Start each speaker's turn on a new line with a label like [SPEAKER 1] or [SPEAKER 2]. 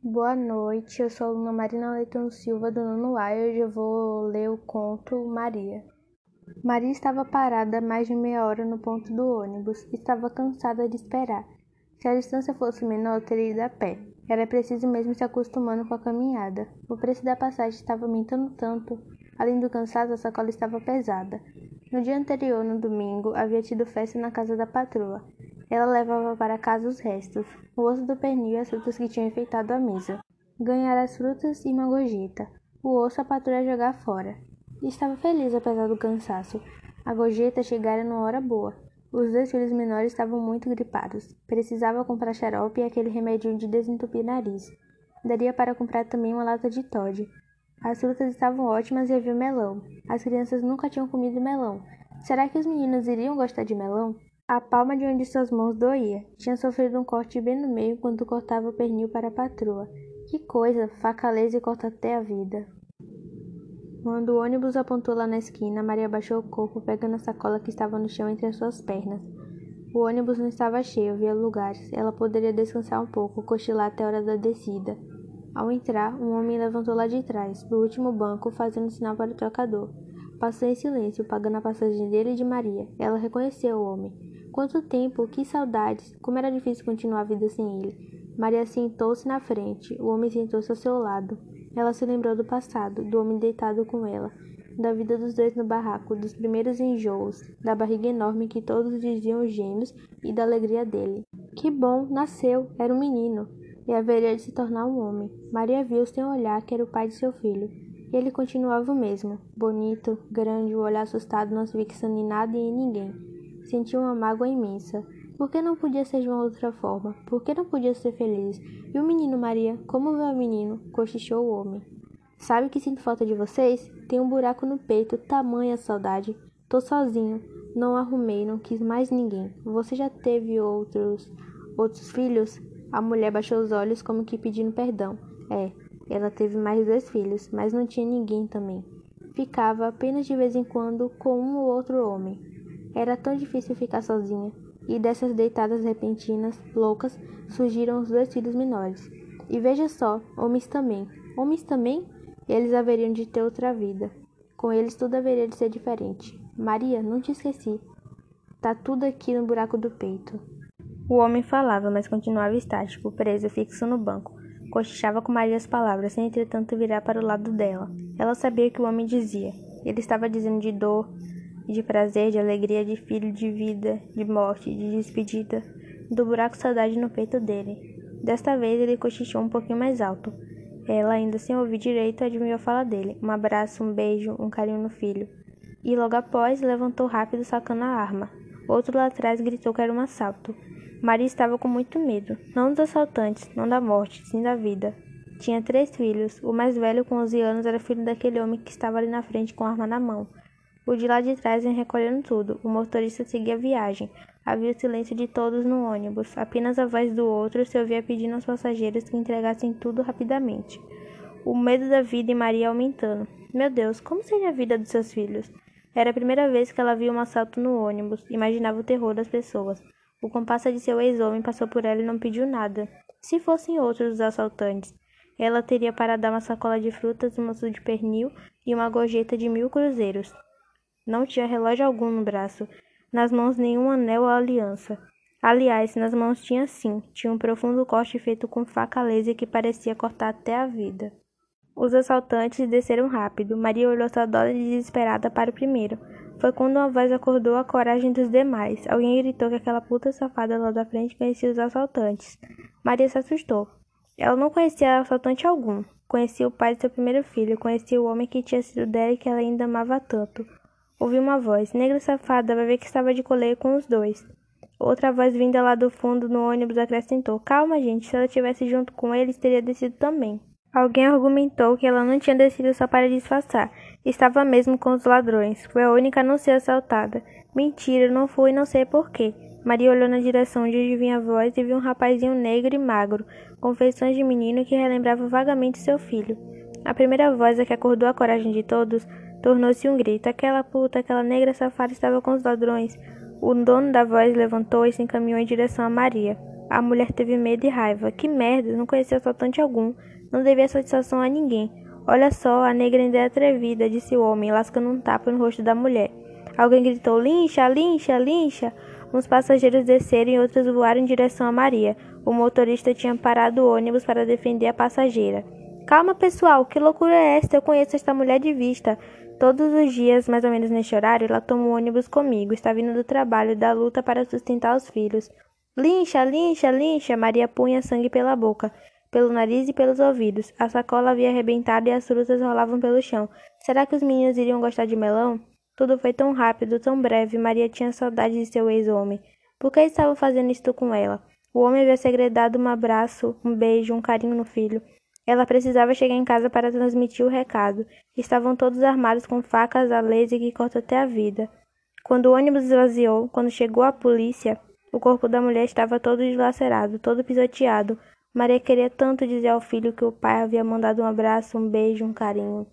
[SPEAKER 1] Boa noite, eu sou a aluna Marina Leitão Silva do nono A e hoje eu vou ler o conto Maria. Maria estava parada mais de meia hora no ponto do ônibus. Estava cansada de esperar. Se a distância fosse menor, teria ido a pé. Era preciso mesmo se acostumando com a caminhada. O preço da passagem estava aumentando tanto. Além do cansaço, a sacola estava pesada. No dia anterior, no domingo, havia tido festa na casa da patroa. Ela levava para casa os restos, o osso do pernil e as frutas que tinham enfeitado a mesa. Ganhara as frutas e uma gorjeta. O osso a patrulha jogar fora. estava feliz apesar do cansaço. A gorjeta chegara numa hora boa. Os dois filhos menores estavam muito gripados. Precisava comprar xarope e aquele remedinho de desentupir nariz. Daria para comprar também uma lata de Todd. As frutas estavam ótimas e havia melão. As crianças nunca tinham comido melão. Será que os meninos iriam gostar de melão? A palma de onde suas mãos doía. Tinha sofrido um corte bem no meio enquanto cortava o pernil para a patroa. Que coisa! Faca laser corta até a vida. Quando o ônibus apontou lá na esquina, Maria baixou o corpo, pegando a sacola que estava no chão entre as suas pernas. O ônibus não estava cheio, havia lugares. Ela poderia descansar um pouco, cochilar até a hora da descida. Ao entrar, um homem levantou lá de trás, do último banco, fazendo sinal para o trocador. Passou em silêncio, pagando a passagem dele e de Maria. Ela reconheceu o homem. Quanto tempo, que saudades! Como era difícil continuar a vida sem ele. Maria sentou-se na frente, o homem sentou-se ao seu lado. Ela se lembrou do passado, do homem deitado com ela, da vida dos dois no barraco, dos primeiros enjoos, da barriga enorme que todos diziam gêmeos e da alegria dele. Que bom, nasceu, era um menino, e haveria de se tornar um homem. Maria viu sem olhar que era o pai de seu filho. E ele continuava o mesmo, bonito, grande, o olhar assustado não se fixando em nada e em ninguém. Sentiu uma mágoa imensa. Por que não podia ser de uma outra forma? Por que não podia ser feliz? E o menino Maria? Como vê o menino? Cochichou o homem. Sabe que sinto falta de vocês? Tem um buraco no peito, tamanha saudade. Tô sozinho. Não arrumei, não quis mais ninguém. Você já teve outros outros filhos? A mulher baixou os olhos como que pedindo perdão. É, ela teve mais dois filhos, mas não tinha ninguém também. Ficava apenas de vez em quando com um ou outro homem. Era tão difícil ficar sozinha, e dessas deitadas repentinas, loucas, surgiram os dois filhos menores. E veja só, homens também. Homens também? Eles haveriam de ter outra vida. Com eles tudo haveria de ser diferente. Maria, não te esqueci. Tá tudo aqui no buraco do peito. O homem falava, mas continuava estático, preso, fixo no banco. Cochichava com Maria as palavras, sem entretanto virar para o lado dela. Ela sabia o que o homem dizia. Ele estava dizendo de dor, de prazer, de alegria, de filho, de vida, de morte, de despedida, do buraco saudade no peito dele. Desta vez ele cochichou um pouquinho mais alto. Ela, ainda sem ouvir direito, adivinhou a fala dele. Um abraço, um beijo, um carinho no filho. E logo após, levantou rápido, sacando a arma. Outro lá atrás gritou que era um assalto. Maria estava com muito medo. Não dos assaltantes, não da morte, sim da vida. Tinha três filhos. O mais velho, com 11 anos, era filho daquele homem que estava ali na frente com a arma na mão. O de lá de trás vem recolhendo tudo. O motorista seguia a viagem. Havia o silêncio de todos no ônibus. Apenas a voz do outro se ouvia pedindo aos passageiros que entregassem tudo rapidamente. O medo da vida em Maria aumentando. Meu Deus, como seria a vida dos seus filhos? Era a primeira vez que ela via um assalto no ônibus. Imaginava o terror das pessoas. O compasso de seu ex-homem passou por ela e não pediu nada. Se fossem outros os assaltantes, ela teria para dar uma sacola de frutas, um maço de pernil e uma gorjeta de mil cruzeiros. Não tinha relógio algum no braço, nas mãos nenhum anel ou aliança. Aliás, nas mãos tinha sim, tinha um profundo corte feito com faca laser que parecia cortar até a vida. Os assaltantes desceram rápido. Maria olhou saudosa e desesperada para o primeiro. Foi quando uma voz acordou a coragem dos demais. Alguém gritou que aquela puta safada lá da frente conhecia os assaltantes. Maria se assustou. Ela não conhecia assaltante algum. Conhecia o pai de seu primeiro filho, conhecia o homem que tinha sido dela e que ela ainda amava tanto. Ouviu uma voz. Negra safada, vai ver que estava de coleio com os dois. Outra voz vinda lá do fundo no ônibus acrescentou: Calma, gente, se ela tivesse junto com eles, teria descido também. Alguém argumentou que ela não tinha descido só para disfarçar. Estava mesmo com os ladrões. Foi a única a não ser assaltada. Mentira, não fui, não sei porquê. Maria olhou na direção de onde vinha a voz e viu um rapazinho negro e magro, com feições de menino que relembrava vagamente seu filho. A primeira voz a que acordou a coragem de todos Tornou-se um grito. Aquela puta, aquela negra safada estava com os ladrões. O dono da voz levantou e se encaminhou em direção a Maria. A mulher teve medo e raiva. Que merda, não conhecia assaltante algum. Não devia satisfação a ninguém. Olha só, a negra ainda é atrevida, disse o homem, lascando um tapa no rosto da mulher. Alguém gritou: Lincha, lincha, lincha. Uns passageiros desceram e outros voaram em direção a Maria. O motorista tinha parado o ônibus para defender a passageira. Calma, pessoal, que loucura é esta? Eu conheço esta mulher de vista. Todos os dias, mais ou menos neste horário, ela toma o ônibus comigo. Está vindo do trabalho, da luta para sustentar os filhos. Lincha, lincha, lincha! Maria punha sangue pela boca, pelo nariz e pelos ouvidos. A sacola havia arrebentado e as frutas rolavam pelo chão. Será que os meninos iriam gostar de melão? Tudo foi tão rápido, tão breve. Maria tinha saudade de seu ex-homem. Por que estavam fazendo isto com ela? O homem havia segredado um abraço, um beijo, um carinho no filho. Ela precisava chegar em casa para transmitir o recado. Estavam todos armados com facas a laser que cortam até a vida. Quando o ônibus esvaziou, quando chegou a polícia, o corpo da mulher estava todo dilacerado, todo pisoteado. Maria queria tanto dizer ao filho que o pai havia mandado um abraço, um beijo, um carinho.